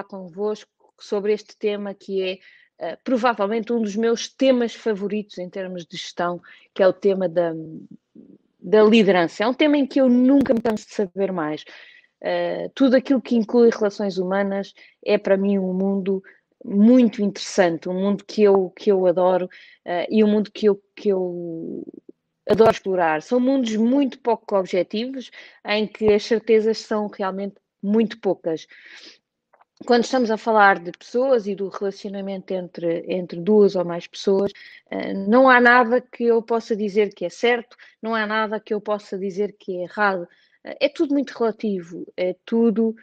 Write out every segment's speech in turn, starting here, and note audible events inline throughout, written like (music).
falar convosco sobre este tema que é uh, provavelmente um dos meus temas favoritos em termos de gestão, que é o tema da, da liderança. É um tema em que eu nunca me canso de saber mais. Uh, tudo aquilo que inclui relações humanas é para mim um mundo muito interessante, um mundo que eu, que eu adoro uh, e um mundo que eu, que eu adoro explorar. São mundos muito pouco objetivos, em que as certezas são realmente muito poucas. Quando estamos a falar de pessoas e do relacionamento entre, entre duas ou mais pessoas, uh, não há nada que eu possa dizer que é certo, não há nada que eu possa dizer que é errado. Uh, é tudo muito relativo, é tudo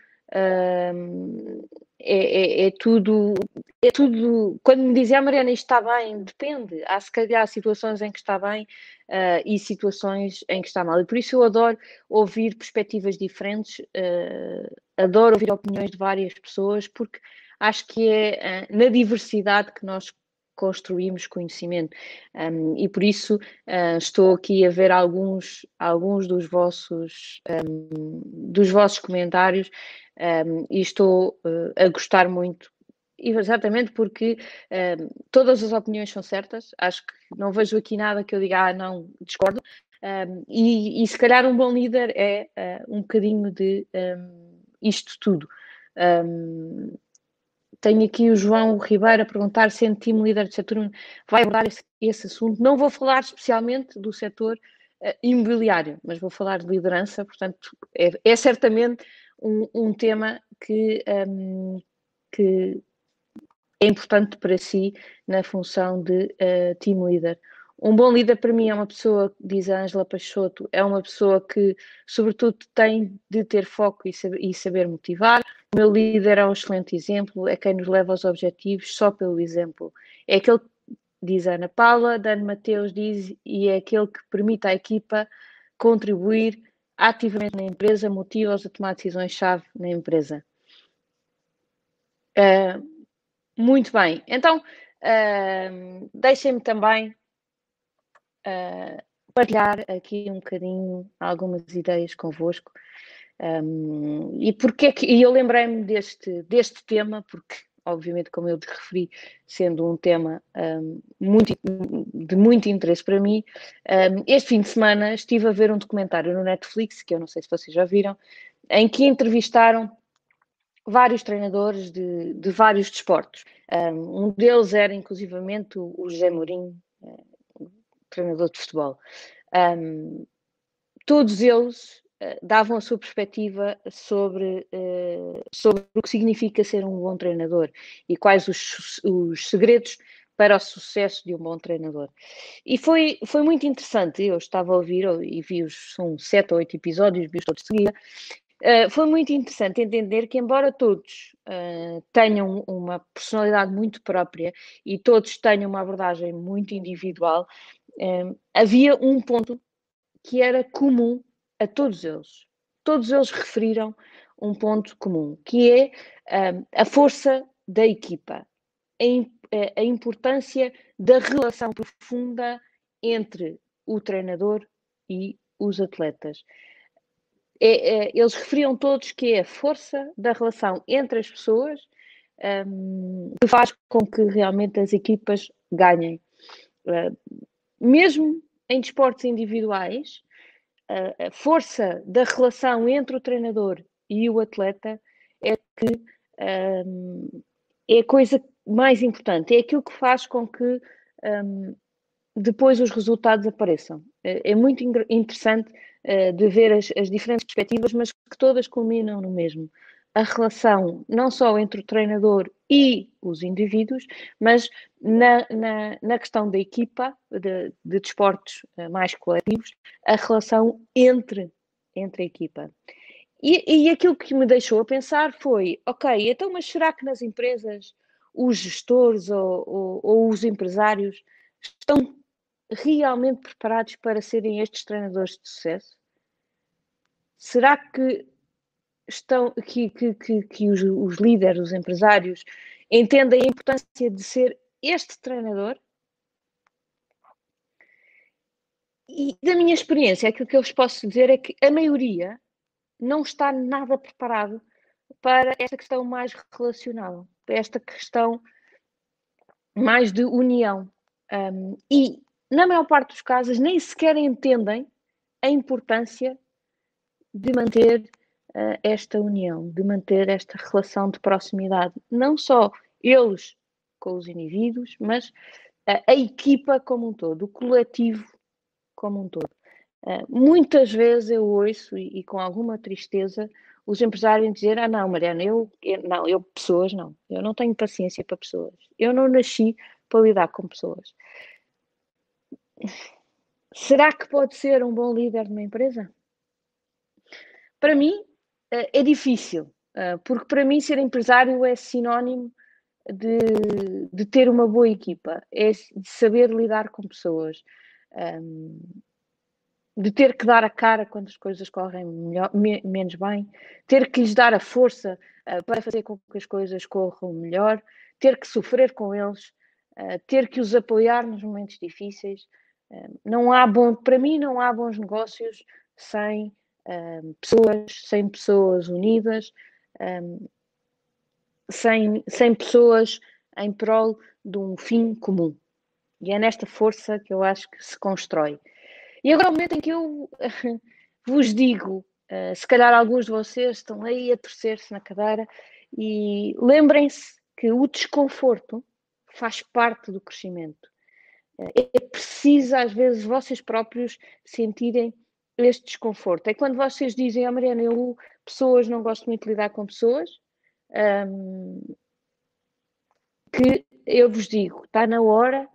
é, é, é, tudo, é tudo. Quando me dizem, ah, Mariana, isto está bem, depende. Há se calhar situações em que está bem uh, e situações em que está mal. E por isso eu adoro ouvir perspectivas diferentes, uh, adoro ouvir opiniões de várias pessoas, porque acho que é uh, na diversidade que nós construímos conhecimento. Um, e por isso uh, estou aqui a ver alguns, alguns dos, vossos, um, dos vossos comentários um, e estou uh, a gostar muito. Exatamente porque todas as opiniões são certas, acho que não vejo aqui nada que eu diga, ah, não, discordo. E, e, se calhar um bom líder é uh, um bocadinho de isto tudo. Um, tenho aqui o João Ribeiro a perguntar se o time líder do setor vai abordar esse, esse, assunto. Não vou falar especialmente do setor uh, imobiliário, mas vou falar de liderança, portanto, é, é certamente um, um, tema que, um, que é importante para si na função de uh, team leader. Um bom líder para mim é uma pessoa, diz a Ângela Peixoto, é uma pessoa que, sobretudo, tem de ter foco e saber, e saber motivar. O meu líder é um excelente exemplo, é quem nos leva aos objetivos só pelo exemplo. É aquele, diz a Ana Paula, Dani Mateus diz, e é aquele que permite à equipa contribuir ativamente na empresa, motiva-os a tomar decisões-chave na empresa. Uh, muito bem, então uh, deixem-me também uh, partilhar aqui um bocadinho algumas ideias convosco. Um, e porque que, e eu lembrei-me deste, deste tema, porque, obviamente, como eu te referi, sendo um tema um, muito, de muito interesse para mim, um, este fim de semana estive a ver um documentário no Netflix, que eu não sei se vocês já viram, em que entrevistaram vários treinadores de, de vários desportos. Um, deles era, inclusivamente, o José Mourinho, treinador de futebol. Todos eles davam a sua perspectiva sobre, uh, sobre o que significa ser um bom treinador e quais os, os segredos para o sucesso de um bom treinador. E foi, foi muito interessante, eu estava a ouvir e vi os são sete ou oito episódios, vi-os todos de seguida, Uh, foi muito interessante entender que, embora todos uh, tenham uma personalidade muito própria e todos tenham uma abordagem muito individual, havia um ponto que era comum a todos eles. Todos eles referiram um ponto comum, que é a força da equipa, a, a importância da relação profunda entre o treinador e os atletas. É, é, eles referiam todos que é a força da relação entre as pessoas um, que faz com que realmente as equipas ganhem. Uh, mesmo em desportos individuais, a, força da relação entre o treinador e o atleta é que um, é a coisa mais importante, é aquilo que faz com que um, depois os resultados apareçam. É, é muito interessante uh, de ver as, as, diferentes perspectivas, mas que todas culminam no mesmo a relação não só entre o treinador e os indivíduos, mas na, na, na questão da equipa de, de desportos eh, mais coletivos, a relação entre, entre a equipa. E, e aquilo que me deixou a pensar foi: ok, então, mas será que nas empresas os gestores ou, ou, ou os empresários estão realmente preparados para serem estes treinadores de sucesso? Será que estão, que, que, que, que os, os líderes, os empresários, entendem a importância de ser este treinador. E da minha experiência, aquilo que eu vos posso dizer é que a maioria não está nada preparado para esta questão mais relacional, esta questão mais de união. Um, e, na maior parte dos casos, nem sequer entendem a importância de manter uh, esta união, de manter esta relação de proximidade. Não só eles com os indivíduos, mas uh, a equipa como um todo, o coletivo como um todo. Uh, muitas vezes eu ouço, e, e, com alguma tristeza, os empresários dizer: Ah, não, Mariana, eu, eu, não, eu pessoas não, eu não tenho paciência para pessoas, eu não nasci para lidar com pessoas. Será que pode ser um bom líder de uma empresa? Para mim, é difícil, uh, porque para mim ser empresário é sinónimo de, de ter uma boa equipa, é de saber lidar com pessoas. Um, de ter que dar a cara quando as coisas correm melhor, me, menos bem, ter que lhes dar a força uh, para fazer com que as coisas corram melhor, ter que sofrer com eles, ter que os apoiar nos momentos difíceis. Uh, não há bom, para mim não há bons negócios sem pessoas, sem pessoas unidas, um, pessoas em prol de um fim comum. E é nesta força que eu acho que se constrói. E agora, o momento em que eu (laughs) vos digo, uh, se calhar alguns de vocês estão aí a torcer-se na cadeira, e lembrem-se que o desconforto faz parte do crescimento. Uh, é preciso, às vezes, vocês próprios sentirem este desconforto. É quando vocês dizem, oh, Mariana, eu pessoas não gosto muito de lidar com pessoas, um, que eu vos digo, está na hora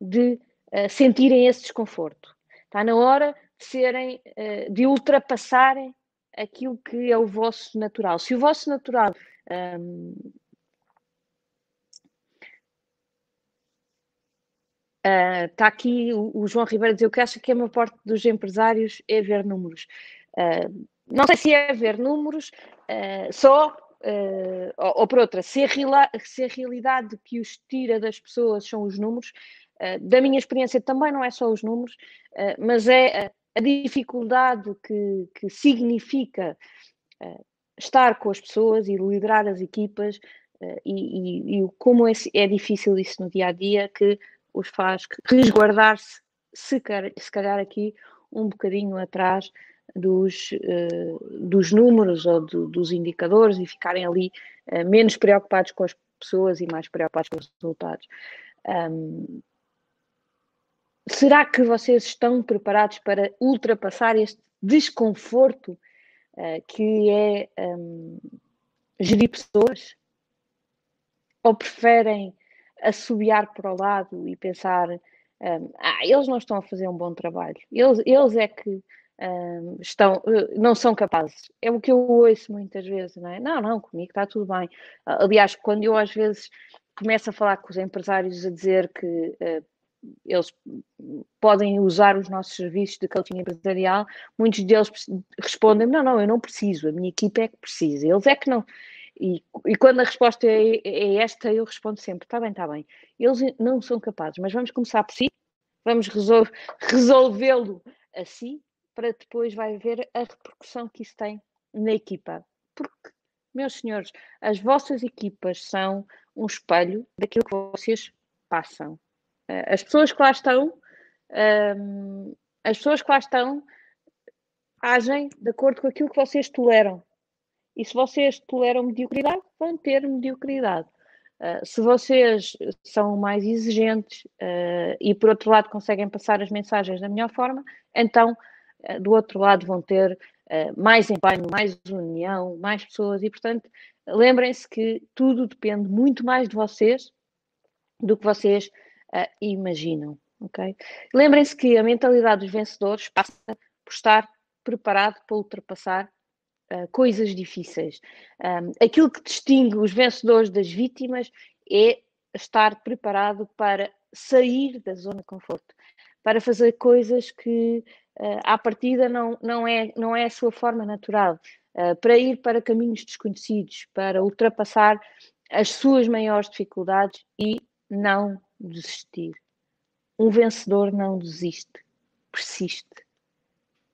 de uh, sentirem esse desconforto. Está na hora de serem, eh, de ultrapassarem aquilo que é o vosso natural. Se o vosso natural um, Uh, ah, está aqui o, o, João Ribeiro a dizer o que acha que é uma parte dos empresários é ver números. Uh, não sei se é ver números uh, só, ou, ou, por outra, se a, se a realidade que os tira das pessoas são os números, da minha experiência também não é só os números, uh, mas é a, dificuldade que, que significa uh, estar com as pessoas e liderar as equipas e, e, e, como é, é, difícil isso no dia a dia que os faz resguardar-se, se, se calhar aqui, um bocadinho atrás dos, dos números ou do, dos indicadores e ficarem ali menos preocupados com as pessoas e mais preocupados com os resultados. Um, será que vocês estão preparados para ultrapassar este desconforto uh, que é um, gerir pessoas? Ou preferem assobiar para o lado e pensar: um, ah, eles não estão a fazer um bom trabalho, eles, eles é que um, estão, uh, não são capazes. É o que eu ouço muitas vezes, não é? Não, não, comigo está tudo bem. Aliás, quando eu às vezes começo a falar com os empresários a dizer que uh, eles podem usar os nossos serviços de coaching empresarial, muitos deles respondem: não, não, eu não preciso, a minha equipe é que precisa, eles é que não. E, e quando a resposta é, é, esta, eu respondo sempre: está bem, está bem, eles não são capazes, mas vamos começar por si, vamos resol (laughs) resolvê-lo assim, para depois vai ver a repercussão que isso tem na equipa. Porque, meus senhores, as vossas equipas são um espelho daquilo que vocês passam. As pessoas que lá estão, um, as pessoas que lá estão agem de acordo com aquilo que vocês toleram. E se vocês toleram mediocridade, vão ter mediocridade. Uh, se vocês são mais exigentes uh, e, por outro lado, conseguem passar as mensagens da melhor forma, então, uh, do outro lado, vão ter mais empenho, mais união, mais pessoas. E, portanto, lembrem-se que tudo depende muito mais de vocês do que vocês imaginam. Okay? Lembrem-se que a mentalidade dos vencedores passa por estar preparado para ultrapassar uh, coisas difíceis. Um, aquilo que distingue os vencedores das vítimas é estar preparado para sair da zona de conforto, para fazer coisas que uh, à partida não, não, é, não é a sua forma natural, uh, para ir para caminhos desconhecidos, para ultrapassar as suas maiores dificuldades e não desistir. Um vencedor não desiste, persiste.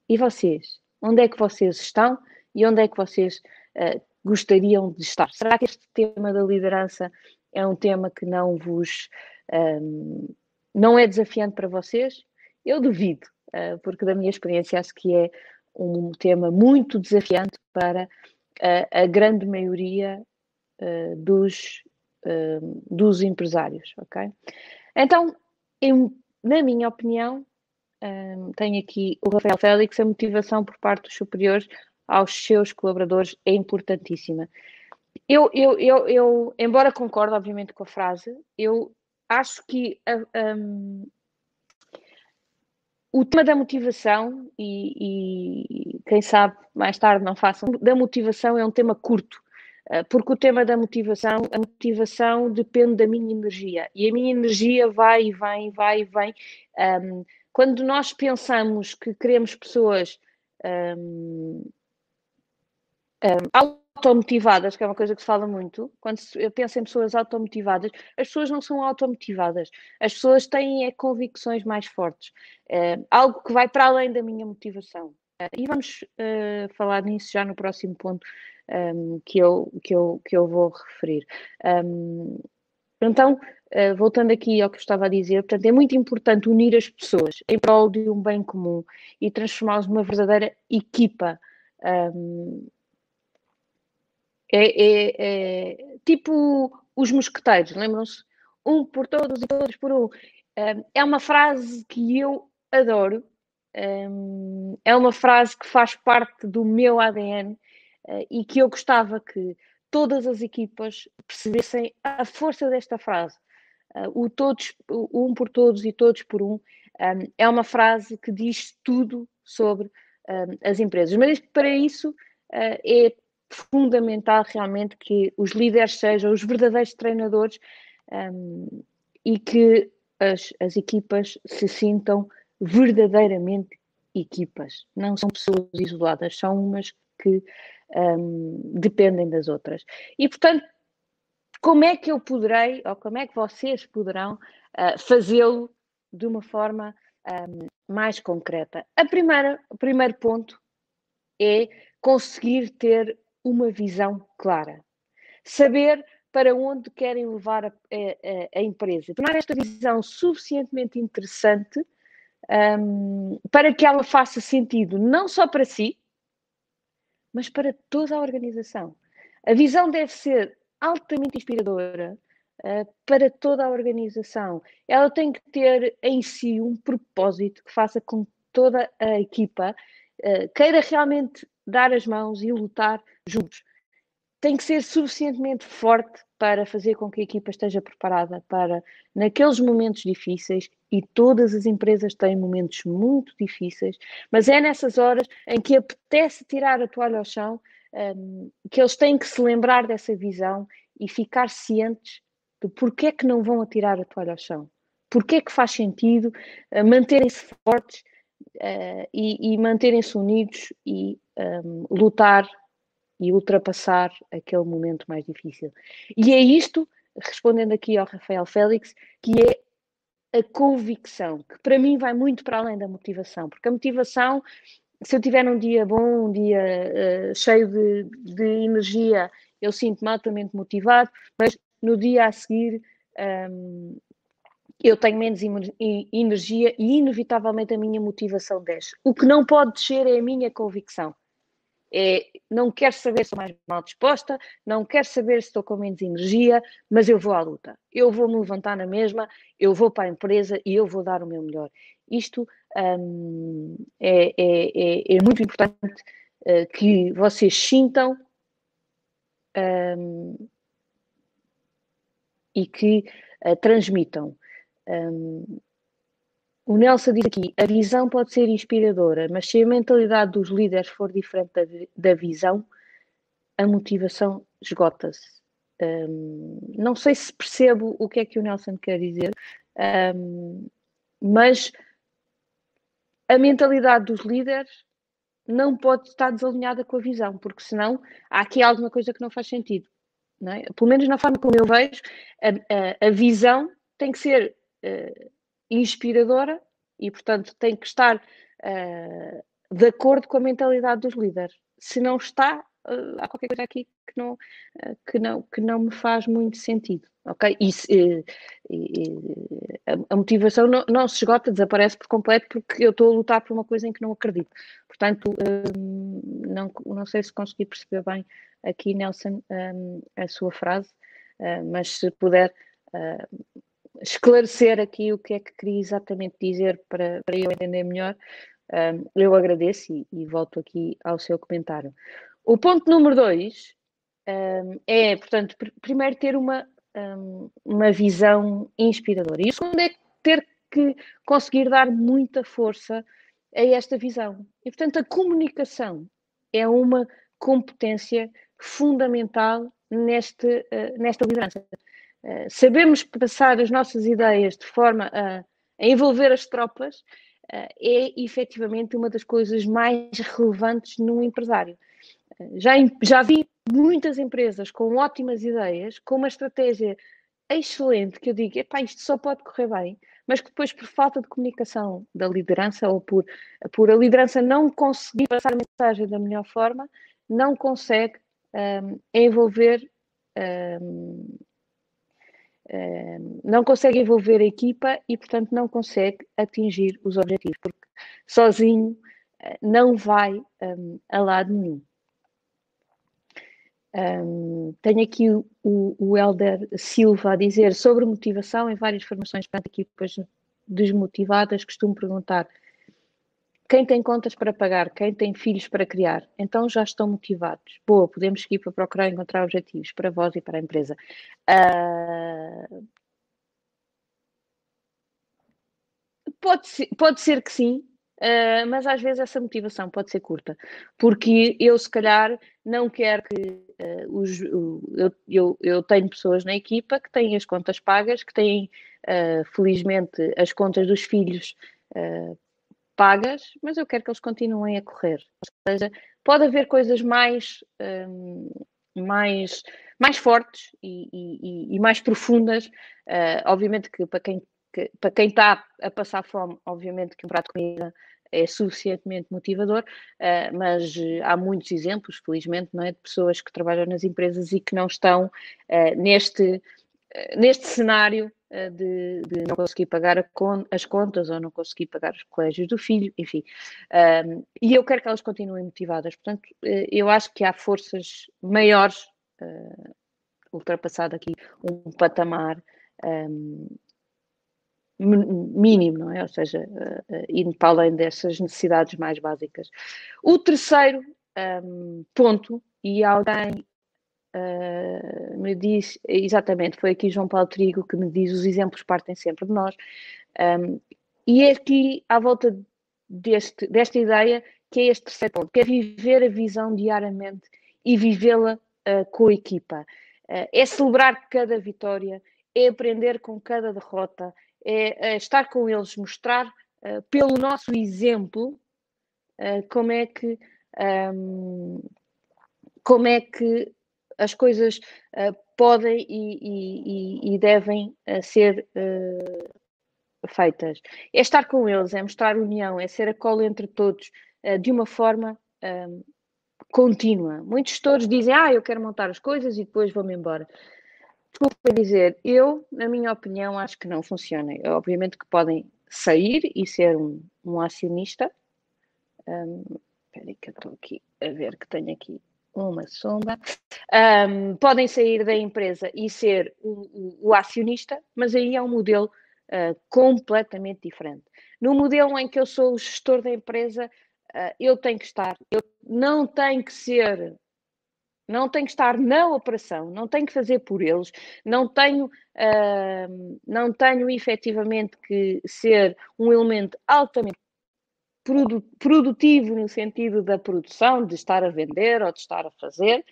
E vocês? Onde é que vocês estão e onde é que vocês uh, gostariam de estar? Será que este tema da liderança é um tema que não vos um, não é desafiante para vocês? Eu duvido, uh, porque da minha experiência acho que é um tema muito desafiante para uh, a grande maioria uh, dos, dos empresários, ok? Então, eu, na minha opinião, um, tenho aqui o Rafael Félix, a motivação por parte dos superiores aos seus colaboradores é importantíssima. Eu, eu, eu, eu embora concorde, obviamente, com a frase, eu acho que um, o tema da motivação, e, e, quem sabe mais tarde não façam, da motivação é um tema curto, uh, porque o tema da motivação, a motivação depende da minha energia, e a minha energia vai e vem, vai e vem. Um, quando nós pensamos que queremos pessoas um, um, automotivadas, que é uma coisa que se fala muito, quando eu penso em pessoas automotivadas, as pessoas não são automotivadas, as pessoas têm é, convicções mais fortes, algo que vai para além da minha motivação. Uh, e vamos uh, falar nisso já no próximo ponto um, que, eu, que, eu, que eu vou referir. Um, então, voltando aqui ao que eu estava a dizer, portanto, é muito importante unir as pessoas em prol de um bem comum e transformá-los numa verdadeira equipa. É, é, é tipo os mosqueteiros, lembram-se? Um por todos e todos por um. É uma frase que eu adoro, é uma frase que faz parte do meu ADN eh, e que eu gostava que todas as equipas percebessem a força desta frase. Eh, o todos, um por todos e todos por um, é uma frase que diz tudo sobre as empresas. Mas para isso eh, é fundamental realmente que os líderes sejam os verdadeiros treinadores um, e que as, as equipas se sintam verdadeiramente equipas. Não são pessoas isoladas, são umas que um, dependem das outras. E, portanto, como é que eu poderei, ou como é que vocês poderão uh, fazê-lo de uma forma um, mais concreta? A primeira, o primeiro ponto é conseguir ter uma visão clara. Saber para onde querem levar a, a, a empresa. Tornar esta visão suficientemente interessante um, para que ela faça sentido não só para si, mas para toda a organização. A visão deve ser altamente inspiradora uh, para toda a organização. Ela tem que ter em si um propósito que faça com que toda a equipa uh, queira realmente dar as mãos e lutar juntos. Tem que ser suficientemente forte para fazer com que a equipa esteja preparada para, naqueles momentos difíceis, e todas as empresas têm momentos muito difíceis, mas é nessas horas em que apetece tirar a toalha ao chão um, que eles têm que se lembrar dessa visão e ficar cientes de porquê é que não vão atirar a toalha ao chão. Porquê é que faz sentido uh, manterem-se fortes uh, e, e manterem-se unidos e um, lutar e ultrapassar aquele momento mais difícil. E é isto, respondendo aqui ao Rafael Félix, que é a convicção, que para mim vai muito para além da motivação, porque a motivação, se eu tiver um dia bom, um dia uh, cheio de, de, energia, eu sinto-me altamente motivado, mas no dia a seguir um, eu tenho menos energia e inevitavelmente a minha motivação desce. O que não pode descer é a minha convicção. É, não quero saber se estou mais mal disposta, não quero saber se estou com menos energia, mas eu vou à luta. Eu vou me levantar na mesma, eu vou para a empresa e eu vou dar o meu melhor. Isto hum, é, é, é, é, muito importante uh, que vocês sintam um, e que uh, transmitam. Um, o Nelson diz aqui: a visão pode ser inspiradora, mas se a mentalidade dos líderes for diferente da, da visão, a motivação esgota-se. Um, não sei se percebo o que é que o Nelson quer dizer, um, mas a mentalidade dos líderes não pode estar desalinhada com a visão, porque senão há aqui alguma coisa que não faz sentido. Não é? Pelo menos na forma como eu vejo, a, a, a visão tem que ser uh, inspiradora e, portanto, tem que estar uh, de acordo com a mentalidade dos líderes. Se não está, uh, há qualquer coisa aqui que não, uh, que não, que não me faz muito sentido, ok? E, e, e a, motivação não, não, se esgota, desaparece por completo porque eu estou a lutar por uma coisa em que não acredito. Portanto, um, não, não sei se consegui perceber bem aqui, Nelson, um, a sua frase, uh, mas se puder esclarecer aqui o que é que queria exatamente dizer para, para eu entender melhor, um, eu agradeço e, e, volto aqui ao seu comentário. O ponto número dois um, é, portanto, pr primeiro ter uma, um, uma visão inspiradora. E o segundo é ter que conseguir dar muita força a esta visão. E, portanto, a comunicação é uma competência fundamental neste, uh, nesta liderança. Uh, sabemos passar as nossas ideias de forma a, a envolver as tropas uh, é efetivamente uma das coisas mais relevantes num empresário. Já, já vi muitas empresas com ótimas ideias, com uma estratégia excelente, que eu digo, epá, isto só pode correr bem, mas que depois, por falta de comunicação da liderança ou por, por a liderança não conseguir passar a mensagem da melhor forma, não consegue um, envolver um, um, não consegue envolver a equipa e, portanto, não consegue atingir os objetivos, porque sozinho uh, não vai a lado nenhum. Um, tenho aqui o, o, Helder Silva a dizer sobre motivação em várias formações para equipas desmotivadas. Costumo perguntar quem tem contas para pagar, quem tem filhos para criar, então já estão motivados. Boa, podemos seguir para procurar encontrar objetivos para vós e para a empresa. Uh, pode, ser, pode ser que sim, Uh, mas às vezes essa motivação pode ser curta, porque eu se calhar não quero que uh, os, uh, eu, eu, eu, tenho pessoas na equipa que têm as contas pagas, que têm ah, felizmente as contas dos filhos pagas, mas eu quero que eles continuem a correr. Ou seja, pode haver coisas mais, um, mais, mais fortes e, e, e mais profundas, obviamente que para quem que, para quem está a passar fome, obviamente que um prato de comida é suficientemente motivador, uh, mas uh, há muitos exemplos, felizmente, não é, de pessoas que trabalham nas empresas e que não estão uh, neste, neste cenário de, de, não conseguir pagar con as contas ou não conseguir pagar os colégios do filho, enfim. e eu quero que elas continuem motivadas. Portanto, eu acho que há forças maiores, ultrapassado aqui um patamar um, mínimo, não é? Ou seja, uh, indo para além dessas necessidades mais básicas. O terceiro um, ponto, e alguém uh, me diz, exatamente, foi aqui João Paulo Trigo que me diz: os exemplos partem sempre de nós, um, e é aqui à volta deste, desta ideia que é este terceiro ponto, que é viver a visão diariamente e vivê-la uh, com a equipa. é celebrar cada vitória, é aprender com cada derrota, é, é estar com eles, mostrar uh, pelo nosso exemplo uh, como é que um, como é que as coisas uh, podem e, e, e devem ser feitas. É estar com eles, é mostrar união, é ser a cola entre todos de uma forma um, contínua. Muitos gestores dizem, ah, eu quero montar as coisas e depois vou-me embora. Desculpa dizer, eu, na minha opinião, acho que não funciona. Obviamente que podem sair e ser um, um acionista. Um, espera aí que eu estou aqui a ver que tenho aqui uma sombra. Um, podem sair da empresa e ser o, o, acionista, mas aí é um modelo uh, completamente diferente. No modelo em que eu sou o gestor da empresa, uh, eu tenho que estar, eu não tenho que ser não tenho que estar na operação, não tenho que fazer por eles, não tenho, uh, não tenho efetivamente que ser um elemento altamente produ produtivo no sentido da produção, de estar a vender ou de estar a fazer,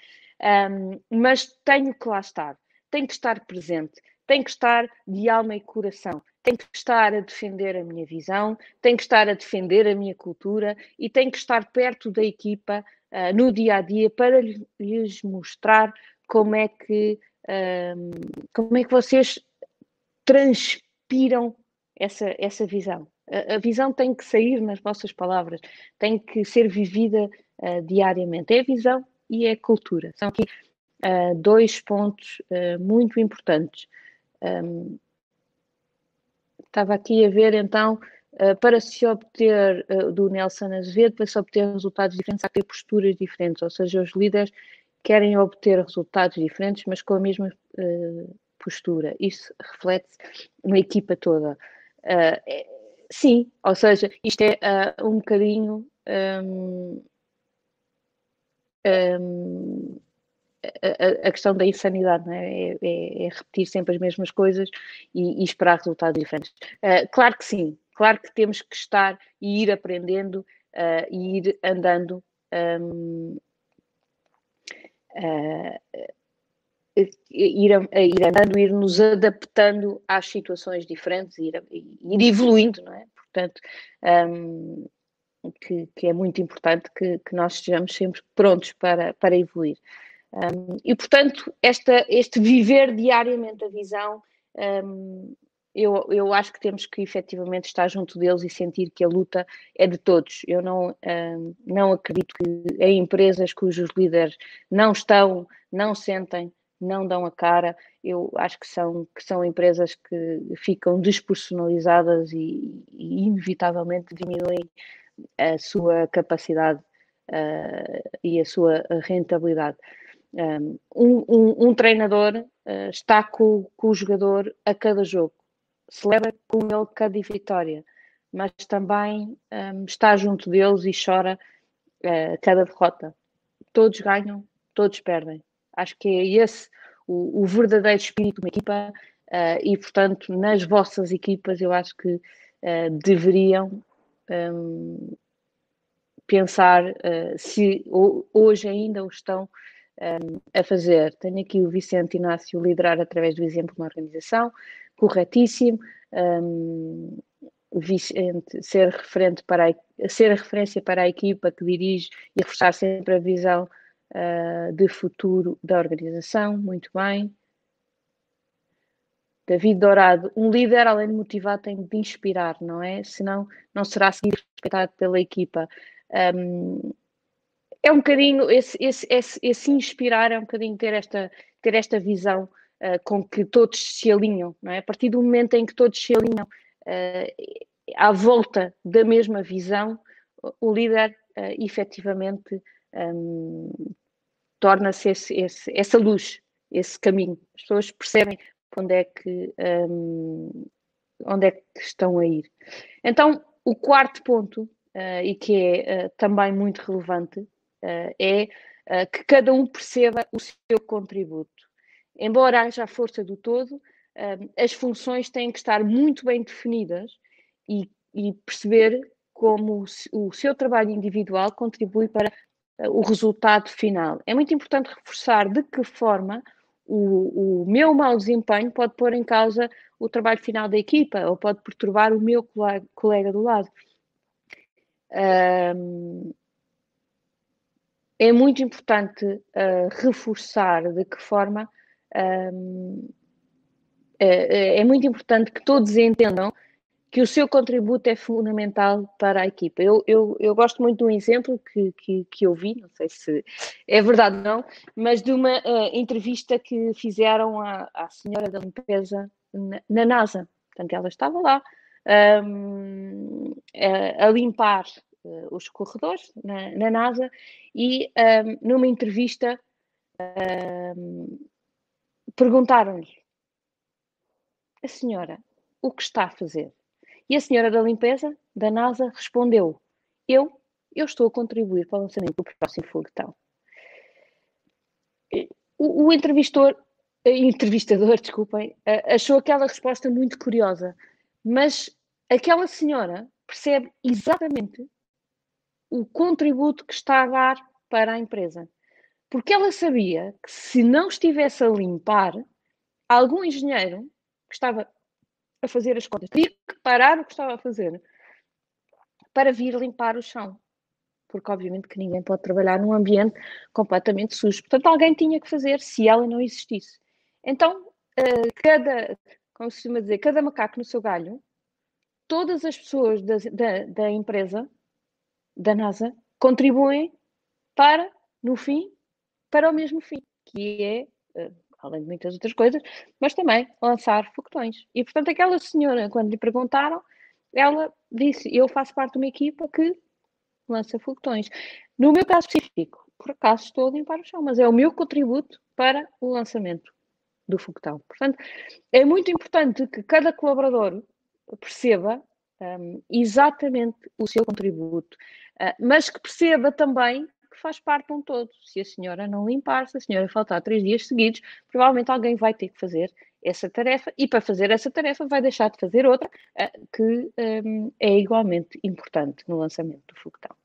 um, mas tenho que lá estar, tenho que estar presente, tenho que estar de alma e coração, tenho que estar a defender a minha visão, tenho que estar a defender a minha cultura. E tenho que estar perto da equipa uh, no dia a dia para lhes mostrar como é que, um, como é que vocês transpiram essa, essa visão. A, visão tem que sair nas vossas palavras, tem que ser vivida uh, diariamente. É a visão e é a cultura. São aqui uh, dois pontos uh, muito importantes. Um, estava aqui a ver então, para se obter, do Nelson Azevedo, para se obter resultados diferentes, há que ter posturas diferentes, ou seja, os líderes querem obter resultados diferentes, mas com a mesma postura. Isso reflete-se na equipa toda. Sim, ou seja, isto é um bocadinho. Um, um, a, a, questão da insanidade, é? É, é? é? repetir sempre as mesmas coisas e, e esperar resultados diferentes. Uh, claro que sim, claro que temos que estar e ir aprendendo uh, e ir andando. Um, uh, ir, ir andando, ir nos adaptando às situações diferentes, ir, ir evoluindo, não é? Portanto, um, que, que, é muito importante que, que, nós estejamos sempre prontos para, para evoluir. Um, e, portanto, esta, este viver diariamente a visão, um, eu, eu acho que temos que efetivamente estar junto deles e sentir que a luta é de todos. Eu não, um, não acredito que em empresas cujos líderes não estão, não sentem, não dão a cara, eu acho que são, que são empresas que ficam despersonalizadas e, e inevitavelmente diminuem a sua capacidade uh, e a sua rentabilidade. Um, um, um treinador uh, está com, com, o jogador a cada jogo, celebra com ele cada vitória, mas também um, está junto deles e chora uh, cada derrota. Todos ganham, todos perdem. Acho que é esse o, o verdadeiro espírito de uma equipa uh, e, portanto, nas vossas equipas eu acho que deveriam um, pensar se hoje ainda o estão um, a fazer. Tenho aqui o Vicente Inácio liderar através do exemplo uma organização, corretíssimo. Um, Vicente ser referente para a, ser a referência para a equipa que dirige e reforçar sempre a visão uh, de futuro da organização, muito bem. David Dourado, um líder, além de motivar, tem de inspirar, não é? Senão não será seguido respeitado pela equipa. Um, é um bocadinho esse, esse, esse, esse, inspirar é um bocadinho ter esta, ter esta visão uh, com que todos se alinham, não é? A partir do momento em que todos se alinham uh, à volta da mesma visão, o líder uh, efetivamente um, torna-se essa luz, esse caminho. As pessoas percebem onde é que, um, onde é que estão a ir. Então, o quarto ponto, uh, e que é uh, também muito relevante, uh, é que cada um perceba o seu contributo. Embora haja a força do todo, as funções têm que estar muito bem definidas e, e perceber como o seu trabalho individual contribui para o resultado final. É muito importante reforçar de que forma o, o, meu mau desempenho pode pôr em causa o trabalho final da equipa ou pode perturbar o meu colega, colega do lado. Um, é muito importante uh, reforçar de que forma um, é, é, muito importante que todos entendam que o seu contributo é fundamental para a equipa. Eu, eu, eu gosto muito de um exemplo que, que, que eu vi, não sei se é verdade ou não, mas de uma uh, entrevista que fizeram à, à senhora da limpeza na, na NASA. Portanto, ela estava lá um, a, a, limpar uh, os corredores na, na NASA e um, numa entrevista um, perguntaram-lhe a senhora o que está a fazer? E a senhora da limpeza da NASA respondeu: Eu, eu estou a contribuir para o lançamento do próximo foguetão. O, o entrevistador, (laughs) desculpem, achou aquela resposta muito curiosa, mas aquela senhora percebe exatamente o contributo que está a dar para a empresa. Porque ela sabia que se não estivesse a limpar, algum engenheiro que estava a fazer as contas. Tinha que parar o que estava a fazer para vir limpar o chão. Porque, obviamente, que ninguém pode trabalhar num ambiente completamente sujo. Portanto, alguém tinha que fazer se ela não existisse. Então, uh, cada, como se costuma dizer, cada macaco no seu galho, todas as pessoas da, da, da empresa, da NASA, contribuem para, no fim, para o mesmo fim, que é, uh, além de muitas outras coisas, mas também lançar foguetões. E, portanto, aquela senhora, quando lhe perguntaram, ela disse: Eu faço parte de uma equipa que lança foguetões. No meu caso específico, por acaso estou a limpar o chão, mas é o meu contributo para o lançamento do foguetão. Portanto, é muito importante que cada colaborador perceba um, exatamente o seu contributo, uh, mas que perceba também faz parte de um todo. Se a senhora não limpar, se a senhora faltar três dias seguidos, provavelmente alguém vai ter que fazer essa tarefa e para fazer essa tarefa vai deixar de fazer outra uh, que um, é igualmente importante no lançamento do foguetão.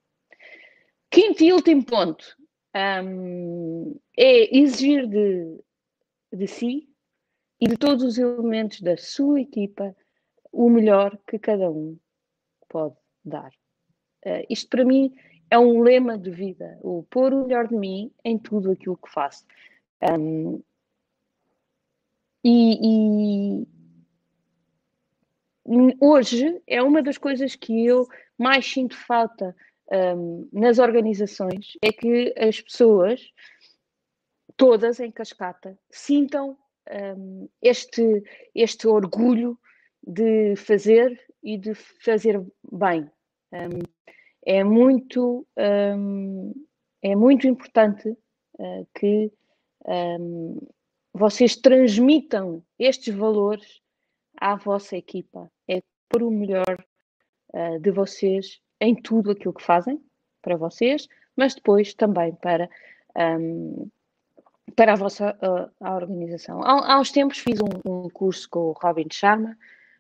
Quinto e último ponto um, é exigir de, de si e de todos os elementos da sua equipa o melhor que cada um pode dar. Uh, isto para mim é um lema de vida, o pôr o melhor de mim em tudo aquilo que faço. Um, e, e, hoje é uma das coisas que eu mais sinto falta um, nas organizações, é que as pessoas, todas em cascata, sintam um, este, este orgulho de fazer e de fazer bem. Um, é muito, um, é muito importante uh, que um, vocês transmitam estes valores à vossa equipa. É por o melhor uh, de vocês em tudo aquilo que fazem para vocês, mas depois também para um, para a vossa uh, a organização. Há, há, uns tempos fiz um, um, curso com o Robin Sharma,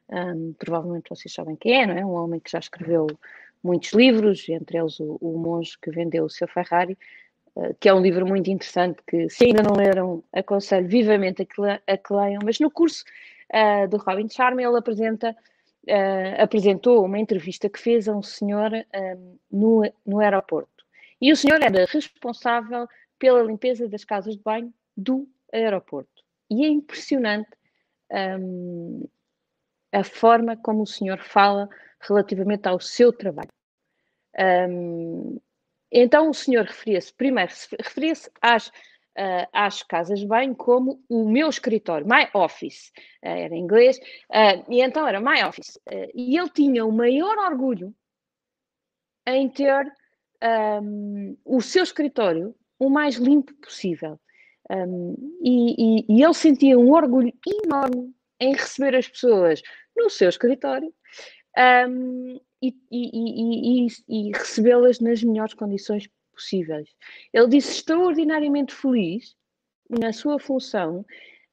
um, provavelmente vocês sabem quem é, não é? Um homem que já escreveu muitos livros, entre eles o, o Monge que vendeu o seu Ferrari, uh, que é um livro muito interessante que, se ainda não leram, aconselho vivamente a que leiam. Mas no curso uh, do Robin Sharma ele apresenta, uh, apresentou uma entrevista que fez a um senhor no, no aeroporto. E o senhor era responsável pela limpeza das casas de banho do aeroporto. E é impressionante um, a forma como o senhor fala relativamente ao seu trabalho. Um, então o senhor referia-se, primeiro, referia-se às, uh, às casas de banho como o meu escritório, my office, uh, era em inglês, uh, e então era my office. e ele tinha o maior orgulho em ter um, o seu escritório o mais limpo possível. Um, e, e, e, ele sentia um orgulho enorme em receber as pessoas no seu escritório um, e, e recebê-las nas melhores condições possíveis. Ele disse extraordinariamente feliz na sua função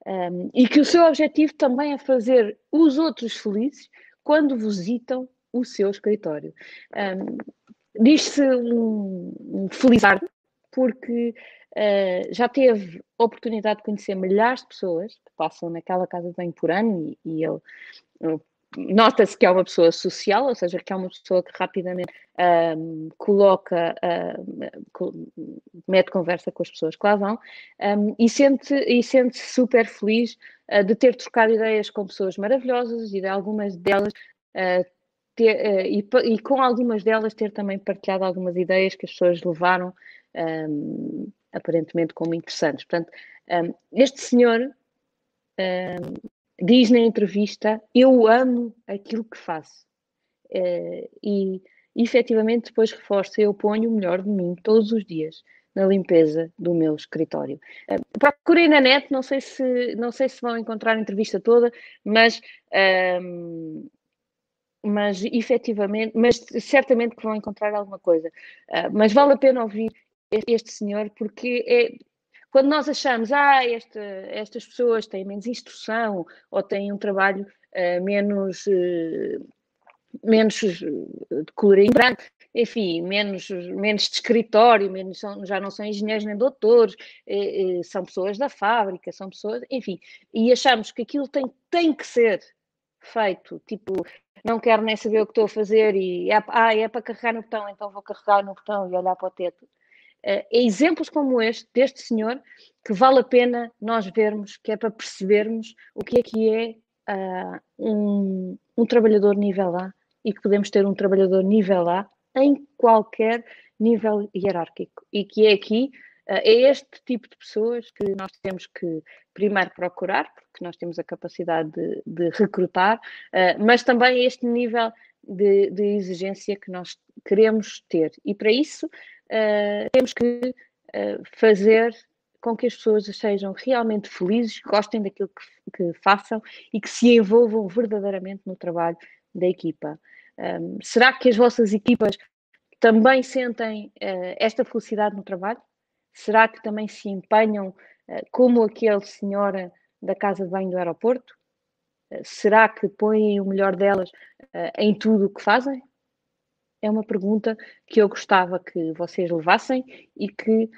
um, e que o seu objetivo também é fazer os outros felizes quando visitam o seu escritório. Um, Diz-se um, um felizardo porque uh, já teve oportunidade de conhecer milhares de pessoas que passam naquela casa de banho por ano e, e ele, nota-se que é uma pessoa social, ou seja, que é uma pessoa que rapidamente um, coloca, uh, mete conversa com as pessoas que lá vão um, e sente-se e sente super feliz uh, de ter trocado ideias com pessoas maravilhosas e de algumas delas uh, ter, e, e, com algumas delas ter também partilhado algumas ideias que as pessoas levaram um, aparentemente como interessantes. Portanto, um, este senhor um, diz na entrevista: Eu amo aquilo que faço. Uh, e efetivamente depois reforça: Eu ponho o melhor de mim todos os dias na limpeza do meu escritório. Uh, procurei na net, não sei se não sei se vão encontrar a entrevista toda, mas um, mas efetivamente, mas certamente que vão encontrar alguma coisa. Uh, mas vale a pena ouvir este senhor, porque é, quando nós achamos, ah, esta, estas pessoas têm menos instrução ou têm um trabalho uh, menos, uh, menos de colorinho branco, enfim, menos, menos de escritório, menos, são, já não são engenheiros nem doutores, eh, eh, são pessoas da fábrica, são pessoas, enfim, e achamos que aquilo tem, tem que ser feito, tipo, não quero nem saber o que estou a fazer e é, ah, é para carregar no botão, então vou carregar no botão e olhar para o teto. Uh, exemplos como este, deste senhor, que vale a pena nós vermos, que é para percebermos o que é que é uh, um, um trabalhador nível A e que podemos ter um trabalhador nível A em qualquer nível hierárquico e que é aqui é este tipo de pessoas que nós temos que primeiro procurar, porque nós temos a capacidade de, de recrutar, mas também este nível de, de, exigência que nós queremos ter. E para isso temos que fazer com que as pessoas sejam realmente felizes, gostem daquilo que, que façam e que se envolvam verdadeiramente no trabalho da equipa. Um, será que as vossas equipas também sentem uh, esta felicidade no trabalho? Será que também se empenham uh, como aquele senhora da casa de banho do aeroporto? Uh, será que põem o melhor delas em tudo o que fazem? É uma pergunta que eu gostava que vocês levassem e que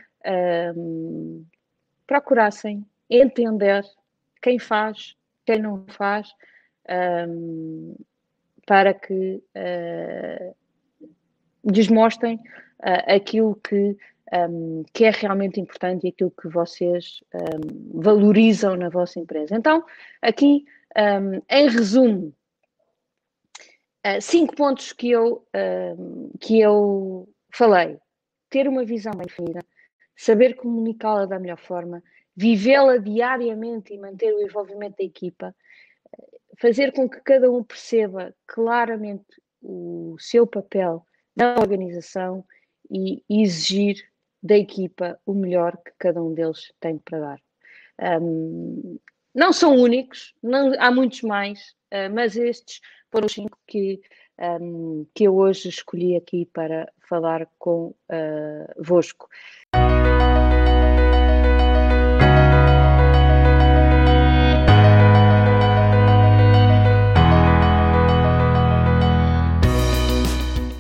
um, procurassem entender quem faz, quem não faz, um, para que uh, desmostrem uh, aquilo que, um, que é realmente importante e aquilo que vocês valorizam na vossa empresa. Então, aqui, em resumo, uh, cinco pontos que eu, que eu falei. Ter uma visão bem definida, saber comunicá-la da melhor forma, vivê-la diariamente e manter o envolvimento da equipa, fazer com que cada um perceba claramente o seu papel na organização e exigir da equipa o melhor que cada um deles tem para dar. Um, não são únicos, não, há muitos mais, uh, mas estes foram os cinco que, um, que eu hoje escolhi aqui para falar convosco. Uh,